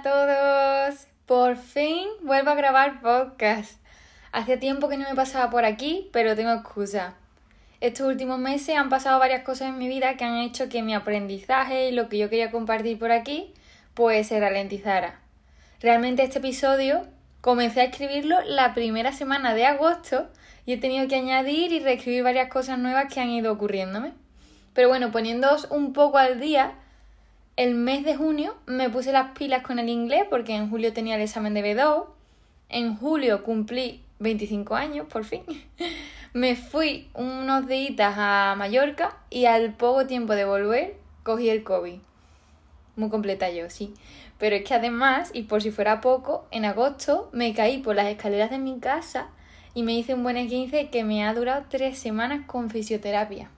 a todos. Por fin vuelvo a grabar podcast. Hace tiempo que no me pasaba por aquí, pero tengo excusa. Estos últimos meses han pasado varias cosas en mi vida que han hecho que mi aprendizaje y lo que yo quería compartir por aquí pues se ralentizara. Realmente este episodio comencé a escribirlo la primera semana de agosto y he tenido que añadir y reescribir varias cosas nuevas que han ido ocurriéndome. Pero bueno, poniéndoos un poco al día, el mes de junio me puse las pilas con el inglés porque en julio tenía el examen de B2. En julio cumplí 25 años, por fin. me fui unos días a Mallorca y al poco tiempo de volver cogí el COVID. Muy completa yo, sí. Pero es que además, y por si fuera poco, en agosto me caí por las escaleras de mi casa y me hice un buen 15 que me ha durado tres semanas con fisioterapia.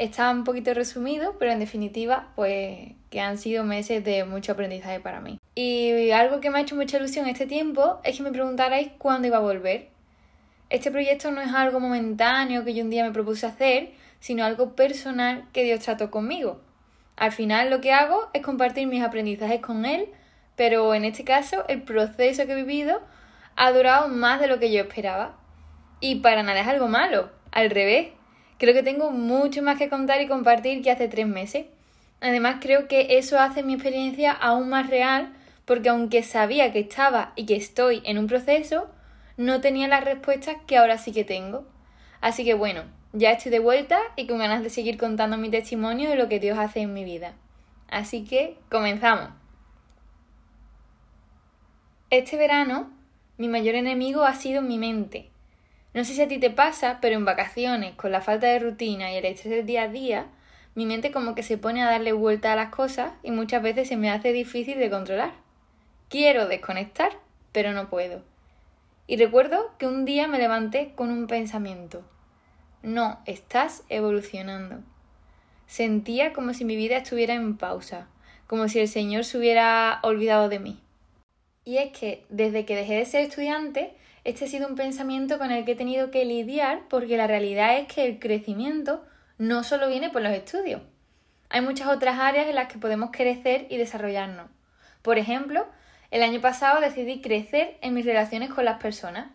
Está un poquito resumido, pero en definitiva, pues que han sido meses de mucho aprendizaje para mí. Y algo que me ha hecho mucha ilusión este tiempo es que me preguntarais cuándo iba a volver. Este proyecto no es algo momentáneo que yo un día me propuse hacer, sino algo personal que Dios trató conmigo. Al final lo que hago es compartir mis aprendizajes con Él, pero en este caso el proceso que he vivido ha durado más de lo que yo esperaba. Y para nada es algo malo, al revés, Creo que tengo mucho más que contar y compartir que hace tres meses. Además, creo que eso hace mi experiencia aún más real porque aunque sabía que estaba y que estoy en un proceso, no tenía las respuestas que ahora sí que tengo. Así que bueno, ya estoy de vuelta y con ganas de seguir contando mi testimonio de lo que Dios hace en mi vida. Así que comenzamos. Este verano, mi mayor enemigo ha sido mi mente. No sé si a ti te pasa, pero en vacaciones, con la falta de rutina y el estrés del día a día, mi mente como que se pone a darle vuelta a las cosas y muchas veces se me hace difícil de controlar. Quiero desconectar, pero no puedo. Y recuerdo que un día me levanté con un pensamiento. No, estás evolucionando. Sentía como si mi vida estuviera en pausa, como si el Señor se hubiera olvidado de mí. Y es que desde que dejé de ser estudiante, este ha sido un pensamiento con el que he tenido que lidiar porque la realidad es que el crecimiento no solo viene por los estudios. Hay muchas otras áreas en las que podemos crecer y desarrollarnos. Por ejemplo, el año pasado decidí crecer en mis relaciones con las personas,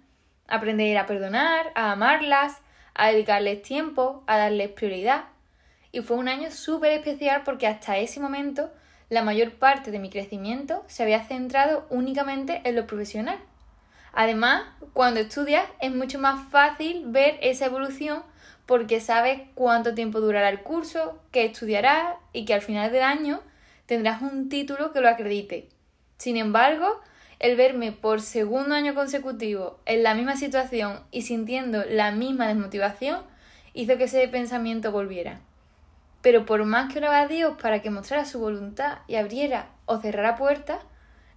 aprender a perdonar, a amarlas, a dedicarles tiempo, a darles prioridad. Y fue un año súper especial porque hasta ese momento la mayor parte de mi crecimiento se había centrado únicamente en lo profesional. Además, cuando estudias es mucho más fácil ver esa evolución porque sabes cuánto tiempo durará el curso, qué estudiarás y que al final del año tendrás un título que lo acredite. Sin embargo, el verme por segundo año consecutivo en la misma situación y sintiendo la misma desmotivación hizo que ese pensamiento volviera. Pero por más que oraba a Dios para que mostrara su voluntad y abriera o cerrara puertas,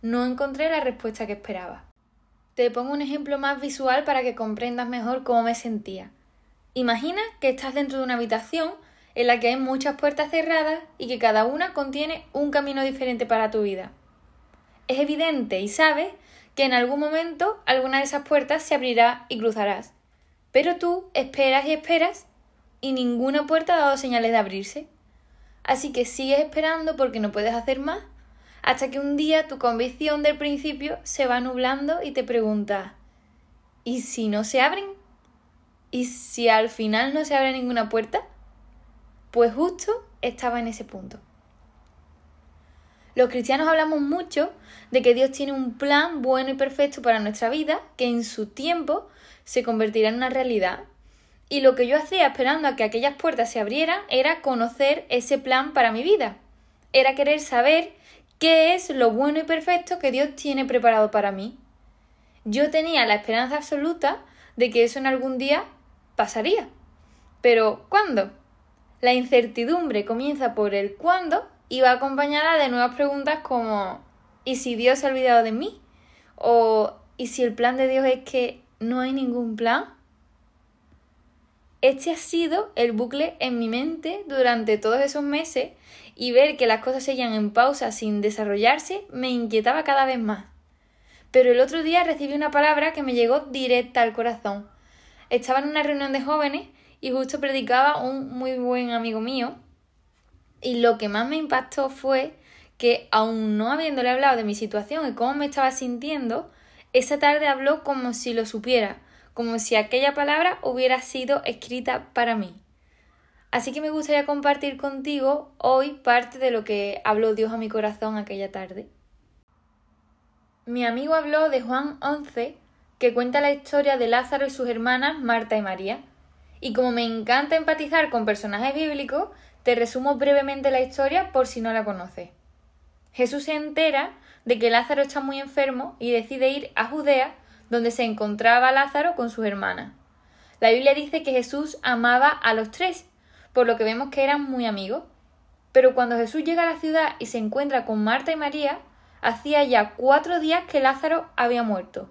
no encontré la respuesta que esperaba. Te pongo un ejemplo más visual para que comprendas mejor cómo me sentía. Imagina que estás dentro de una habitación en la que hay muchas puertas cerradas y que cada una contiene un camino diferente para tu vida. Es evidente y sabes que en algún momento alguna de esas puertas se abrirá y cruzarás. Pero tú esperas y esperas y ninguna puerta ha dado señales de abrirse. Así que sigues esperando porque no puedes hacer más hasta que un día tu convicción del principio se va nublando y te preguntas, ¿y si no se abren? ¿Y si al final no se abre ninguna puerta? Pues justo estaba en ese punto. Los cristianos hablamos mucho de que Dios tiene un plan bueno y perfecto para nuestra vida, que en su tiempo se convertirá en una realidad. Y lo que yo hacía esperando a que aquellas puertas se abrieran era conocer ese plan para mi vida. Era querer saber ¿Qué es lo bueno y perfecto que Dios tiene preparado para mí? Yo tenía la esperanza absoluta de que eso en algún día pasaría. Pero ¿cuándo? La incertidumbre comienza por el cuándo y va acompañada de nuevas preguntas como ¿y si Dios se ha olvidado de mí? ¿O ¿y si el plan de Dios es que no hay ningún plan? Este ha sido el bucle en mi mente durante todos esos meses y ver que las cosas seguían en pausa sin desarrollarse me inquietaba cada vez más. Pero el otro día recibí una palabra que me llegó directa al corazón. Estaba en una reunión de jóvenes y justo predicaba un muy buen amigo mío y lo que más me impactó fue que, aun no habiéndole hablado de mi situación y cómo me estaba sintiendo, esa tarde habló como si lo supiera, como si aquella palabra hubiera sido escrita para mí. Así que me gustaría compartir contigo hoy parte de lo que habló Dios a mi corazón aquella tarde. Mi amigo habló de Juan 11, que cuenta la historia de Lázaro y sus hermanas Marta y María. Y como me encanta empatizar con personajes bíblicos, te resumo brevemente la historia por si no la conoces. Jesús se entera de que Lázaro está muy enfermo y decide ir a Judea, donde se encontraba Lázaro con sus hermanas. La Biblia dice que Jesús amaba a los tres, por lo que vemos que eran muy amigos. Pero cuando Jesús llega a la ciudad y se encuentra con Marta y María, hacía ya cuatro días que Lázaro había muerto.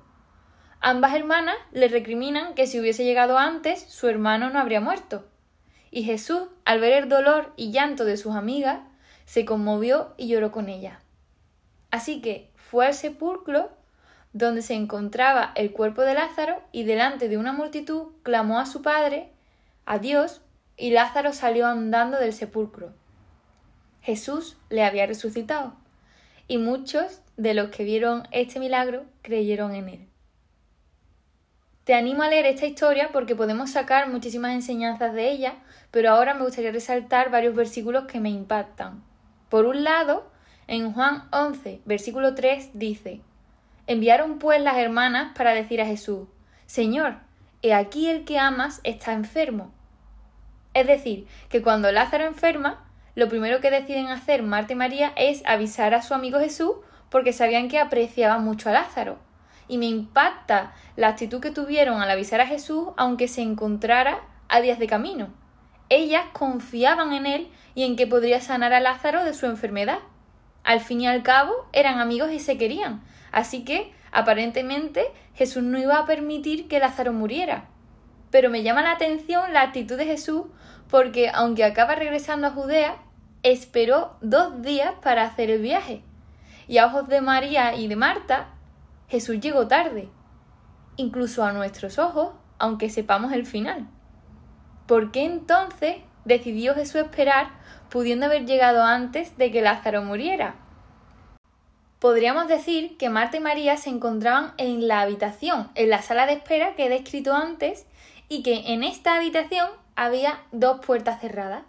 Ambas hermanas le recriminan que si hubiese llegado antes, su hermano no habría muerto. Y Jesús, al ver el dolor y llanto de sus amigas, se conmovió y lloró con ellas. Así que fue al sepulcro donde se encontraba el cuerpo de Lázaro y delante de una multitud clamó a su padre, a Dios, y Lázaro salió andando del sepulcro. Jesús le había resucitado, y muchos de los que vieron este milagro creyeron en él. Te animo a leer esta historia porque podemos sacar muchísimas enseñanzas de ella, pero ahora me gustaría resaltar varios versículos que me impactan. Por un lado, en Juan 11, versículo 3 dice, Enviaron pues las hermanas para decir a Jesús, Señor, he aquí el que amas está enfermo. Es decir, que cuando Lázaro enferma, lo primero que deciden hacer Marta y María es avisar a su amigo Jesús porque sabían que apreciaba mucho a Lázaro. Y me impacta la actitud que tuvieron al avisar a Jesús aunque se encontrara a días de camino. Ellas confiaban en él y en que podría sanar a Lázaro de su enfermedad. Al fin y al cabo eran amigos y se querían, así que aparentemente Jesús no iba a permitir que Lázaro muriera. Pero me llama la atención la actitud de Jesús porque aunque acaba regresando a Judea, esperó dos días para hacer el viaje. Y a ojos de María y de Marta, Jesús llegó tarde, incluso a nuestros ojos, aunque sepamos el final. ¿Por qué entonces decidió Jesús esperar pudiendo haber llegado antes de que Lázaro muriera. Podríamos decir que Marta y María se encontraban en la habitación, en la sala de espera que he descrito antes, y que en esta habitación había dos puertas cerradas.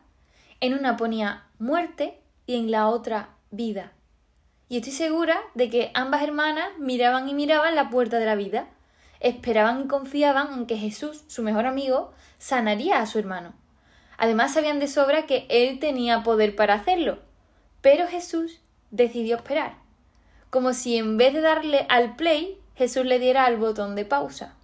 En una ponía muerte y en la otra vida. Y estoy segura de que ambas hermanas miraban y miraban la puerta de la vida, esperaban y confiaban en que Jesús, su mejor amigo, sanaría a su hermano. Además sabían de sobra que él tenía poder para hacerlo. Pero Jesús decidió esperar, como si en vez de darle al play, Jesús le diera al botón de pausa.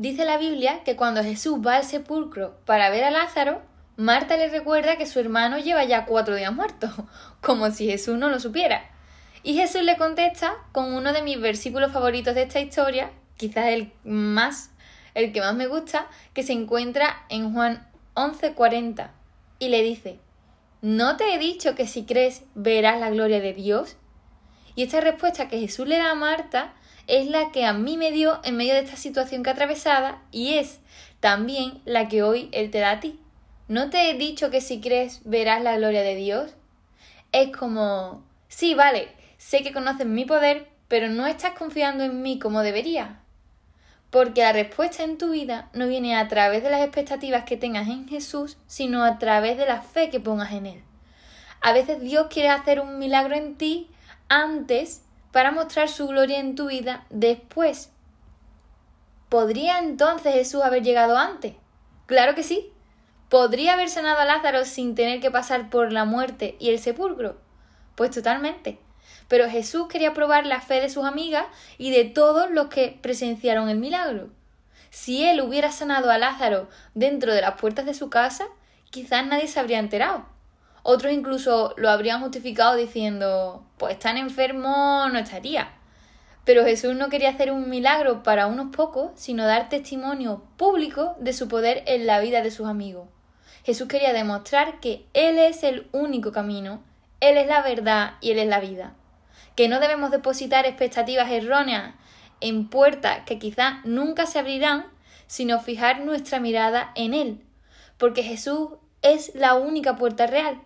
Dice la Biblia que cuando Jesús va al sepulcro para ver a Lázaro, Marta le recuerda que su hermano lleva ya cuatro días muerto, como si Jesús no lo supiera. Y Jesús le contesta con uno de mis versículos favoritos de esta historia, quizás el más, el que más me gusta, que se encuentra en Juan 11:40 y le dice, ¿no te he dicho que si crees verás la gloria de Dios? Y esta respuesta que Jesús le da a Marta es la que a mí me dio en medio de esta situación que atravesada y es también la que hoy Él te da a ti. ¿No te he dicho que si crees verás la gloria de Dios? Es como, sí, vale, sé que conoces mi poder, pero no estás confiando en mí como debería. Porque la respuesta en tu vida no viene a través de las expectativas que tengas en Jesús, sino a través de la fe que pongas en Él. A veces Dios quiere hacer un milagro en ti antes para mostrar su gloria en tu vida después. ¿Podría entonces Jesús haber llegado antes? Claro que sí. ¿Podría haber sanado a Lázaro sin tener que pasar por la muerte y el sepulcro? Pues totalmente pero Jesús quería probar la fe de sus amigas y de todos los que presenciaron el milagro. Si él hubiera sanado a Lázaro dentro de las puertas de su casa, quizás nadie se habría enterado. Otros incluso lo habrían justificado diciendo, pues tan enfermo no estaría. Pero Jesús no quería hacer un milagro para unos pocos, sino dar testimonio público de su poder en la vida de sus amigos. Jesús quería demostrar que Él es el único camino, Él es la verdad y Él es la vida que no debemos depositar expectativas erróneas en puertas que quizás nunca se abrirán, sino fijar nuestra mirada en Él, porque Jesús es la única puerta real.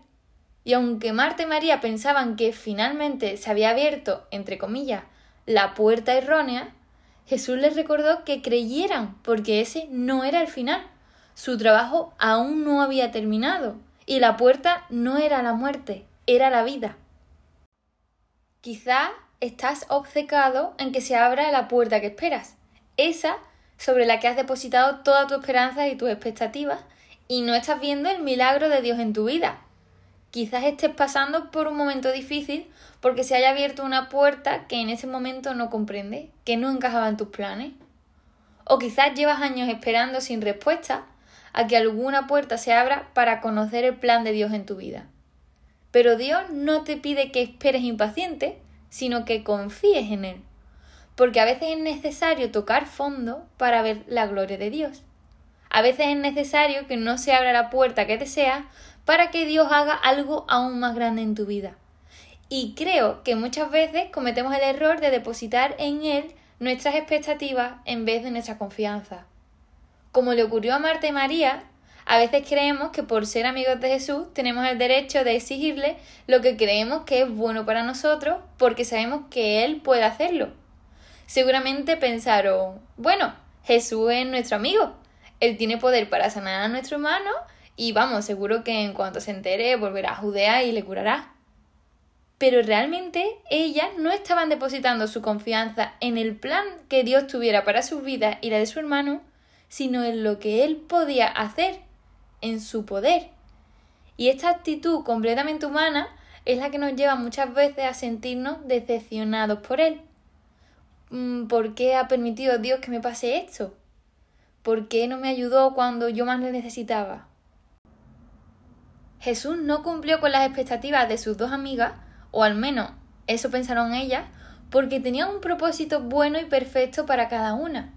Y aunque Marta y María pensaban que finalmente se había abierto, entre comillas, la puerta errónea, Jesús les recordó que creyeran, porque ese no era el final. Su trabajo aún no había terminado, y la puerta no era la muerte, era la vida. Quizá estás obcecado en que se abra la puerta que esperas, esa sobre la que has depositado toda tu esperanza y tus expectativas, y no estás viendo el milagro de Dios en tu vida. Quizás estés pasando por un momento difícil porque se haya abierto una puerta que en ese momento no comprende, que no encajaba en tus planes. O quizás llevas años esperando sin respuesta a que alguna puerta se abra para conocer el plan de Dios en tu vida. Pero Dios no te pide que esperes impaciente, sino que confíes en Él. Porque a veces es necesario tocar fondo para ver la gloria de Dios. A veces es necesario que no se abra la puerta que deseas para que Dios haga algo aún más grande en tu vida. Y creo que muchas veces cometemos el error de depositar en Él nuestras expectativas en vez de nuestra confianza. Como le ocurrió a Marta y María, a veces creemos que por ser amigos de Jesús tenemos el derecho de exigirle lo que creemos que es bueno para nosotros porque sabemos que Él puede hacerlo. Seguramente pensaron, bueno, Jesús es nuestro amigo, Él tiene poder para sanar a nuestro hermano y vamos, seguro que en cuanto se entere volverá a Judea y le curará. Pero realmente ellas no estaban depositando su confianza en el plan que Dios tuviera para su vida y la de su hermano, sino en lo que él podía hacer, en su poder. Y esta actitud completamente humana es la que nos lleva muchas veces a sentirnos decepcionados por él. Mm, ¿Por qué ha permitido Dios que me pase esto? ¿Por qué no me ayudó cuando yo más le necesitaba? Jesús no cumplió con las expectativas de sus dos amigas, o al menos eso pensaron ellas, porque tenía un propósito bueno y perfecto para cada una.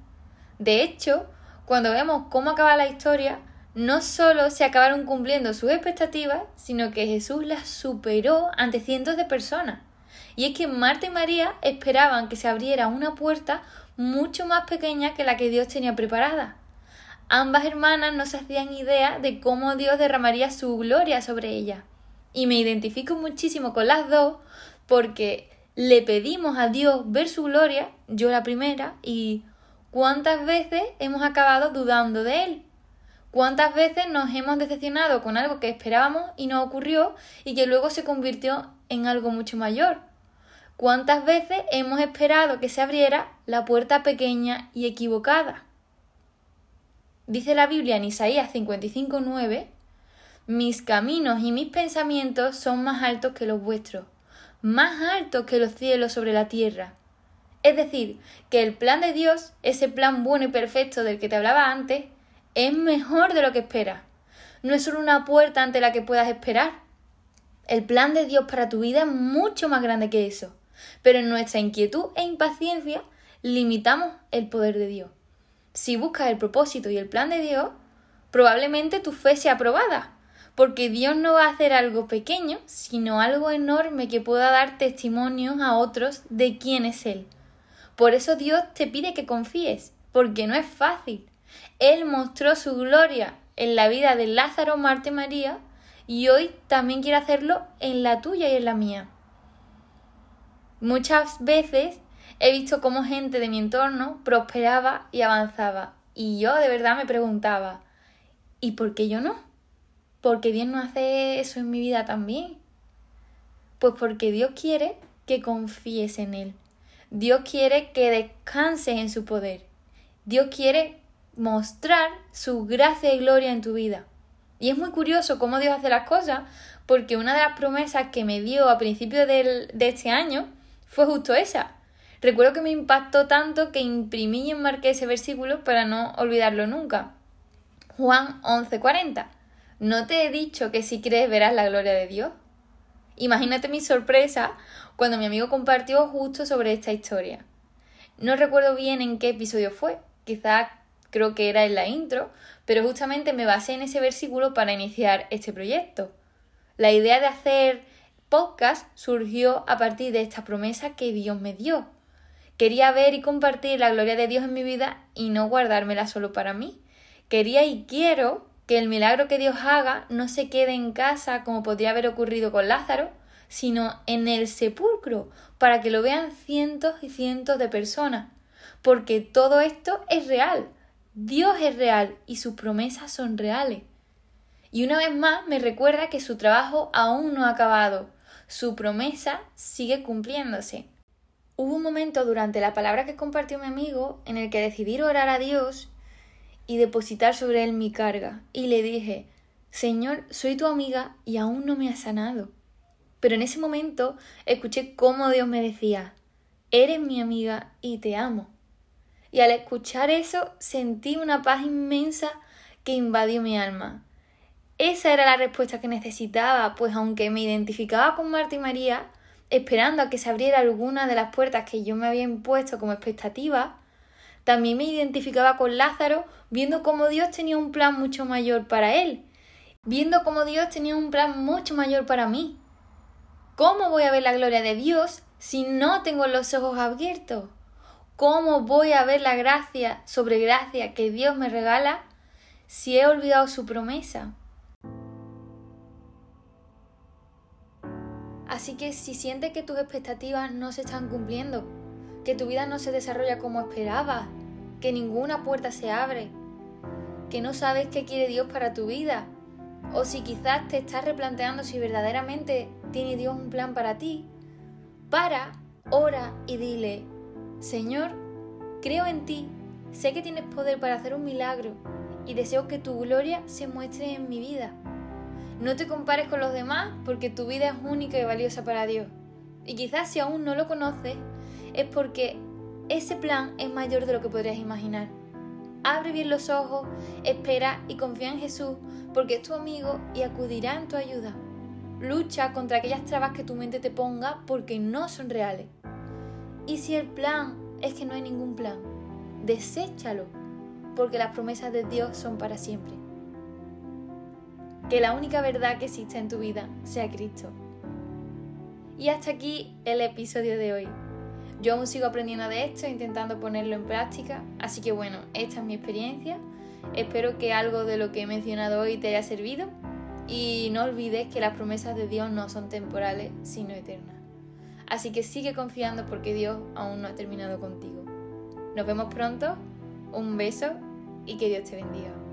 De hecho, cuando vemos cómo acaba la historia, no solo se acabaron cumpliendo sus expectativas, sino que Jesús las superó ante cientos de personas. Y es que Marta y María esperaban que se abriera una puerta mucho más pequeña que la que Dios tenía preparada ambas hermanas no se hacían idea de cómo Dios derramaría su gloria sobre ella. Y me identifico muchísimo con las dos porque le pedimos a Dios ver su gloria, yo la primera, y cuántas veces hemos acabado dudando de Él. ¿Cuántas veces nos hemos decepcionado con algo que esperábamos y no ocurrió y que luego se convirtió en algo mucho mayor? ¿Cuántas veces hemos esperado que se abriera la puerta pequeña y equivocada? Dice la Biblia en Isaías 55:9, Mis caminos y mis pensamientos son más altos que los vuestros, más altos que los cielos sobre la tierra. Es decir, que el plan de Dios, ese plan bueno y perfecto del que te hablaba antes, es mejor de lo que esperas. No es solo una puerta ante la que puedas esperar. El plan de Dios para tu vida es mucho más grande que eso. Pero en nuestra inquietud e impaciencia limitamos el poder de Dios si buscas el propósito y el plan de Dios, probablemente tu fe sea aprobada, porque Dios no va a hacer algo pequeño, sino algo enorme que pueda dar testimonio a otros de quién es Él. Por eso Dios te pide que confíes, porque no es fácil. Él mostró su gloria en la vida de Lázaro, Marte María, y hoy también quiere hacerlo en la tuya y en la mía. Muchas veces he visto cómo gente de mi entorno prosperaba y avanzaba. Y yo de verdad me preguntaba, ¿y por qué yo no? ¿Por qué Dios no hace eso en mi vida también? Pues porque Dios quiere que confíes en Él. Dios quiere que descanses en su poder. Dios quiere mostrar su gracia y gloria en tu vida. Y es muy curioso cómo Dios hace las cosas, porque una de las promesas que me dio a principios de este año fue justo esa. Recuerdo que me impactó tanto que imprimí y enmarqué ese versículo para no olvidarlo nunca. Juan 11:40. ¿No te he dicho que si crees verás la gloria de Dios? Imagínate mi sorpresa cuando mi amigo compartió justo sobre esta historia. No recuerdo bien en qué episodio fue, quizás creo que era en la intro, pero justamente me basé en ese versículo para iniciar este proyecto. La idea de hacer podcast surgió a partir de esta promesa que Dios me dio. Quería ver y compartir la gloria de Dios en mi vida y no guardármela solo para mí. Quería y quiero que el milagro que Dios haga no se quede en casa como podría haber ocurrido con Lázaro, sino en el sepulcro, para que lo vean cientos y cientos de personas. Porque todo esto es real. Dios es real y sus promesas son reales. Y una vez más me recuerda que su trabajo aún no ha acabado. Su promesa sigue cumpliéndose. Hubo un momento durante la palabra que compartió mi amigo en el que decidí orar a Dios y depositar sobre él mi carga. Y le dije, Señor, soy tu amiga y aún no me has sanado. Pero en ese momento escuché cómo Dios me decía, eres mi amiga y te amo. Y al escuchar eso sentí una paz inmensa que invadió mi alma. Esa era la respuesta que necesitaba, pues aunque me identificaba con Marta y María, esperando a que se abriera alguna de las puertas que yo me había impuesto como expectativa, también me identificaba con Lázaro viendo cómo Dios tenía un plan mucho mayor para él, viendo cómo Dios tenía un plan mucho mayor para mí. ¿Cómo voy a ver la gloria de Dios si no tengo los ojos abiertos? ¿Cómo voy a ver la gracia sobre gracia que Dios me regala si he olvidado su promesa? Así que si sientes que tus expectativas no se están cumpliendo, que tu vida no se desarrolla como esperabas, que ninguna puerta se abre, que no sabes qué quiere Dios para tu vida, o si quizás te estás replanteando si verdaderamente tiene Dios un plan para ti, para, ora y dile, Señor, creo en ti, sé que tienes poder para hacer un milagro y deseo que tu gloria se muestre en mi vida. No te compares con los demás porque tu vida es única y valiosa para Dios. Y quizás si aún no lo conoces, es porque ese plan es mayor de lo que podrías imaginar. Abre bien los ojos, espera y confía en Jesús porque es tu amigo y acudirá en tu ayuda. Lucha contra aquellas trabas que tu mente te ponga porque no son reales. Y si el plan es que no hay ningún plan, deséchalo porque las promesas de Dios son para siempre que la única verdad que existe en tu vida sea Cristo. Y hasta aquí el episodio de hoy. Yo aún sigo aprendiendo de esto, intentando ponerlo en práctica, así que bueno, esta es mi experiencia. Espero que algo de lo que he mencionado hoy te haya servido y no olvides que las promesas de Dios no son temporales, sino eternas. Así que sigue confiando porque Dios aún no ha terminado contigo. Nos vemos pronto, un beso y que Dios te bendiga.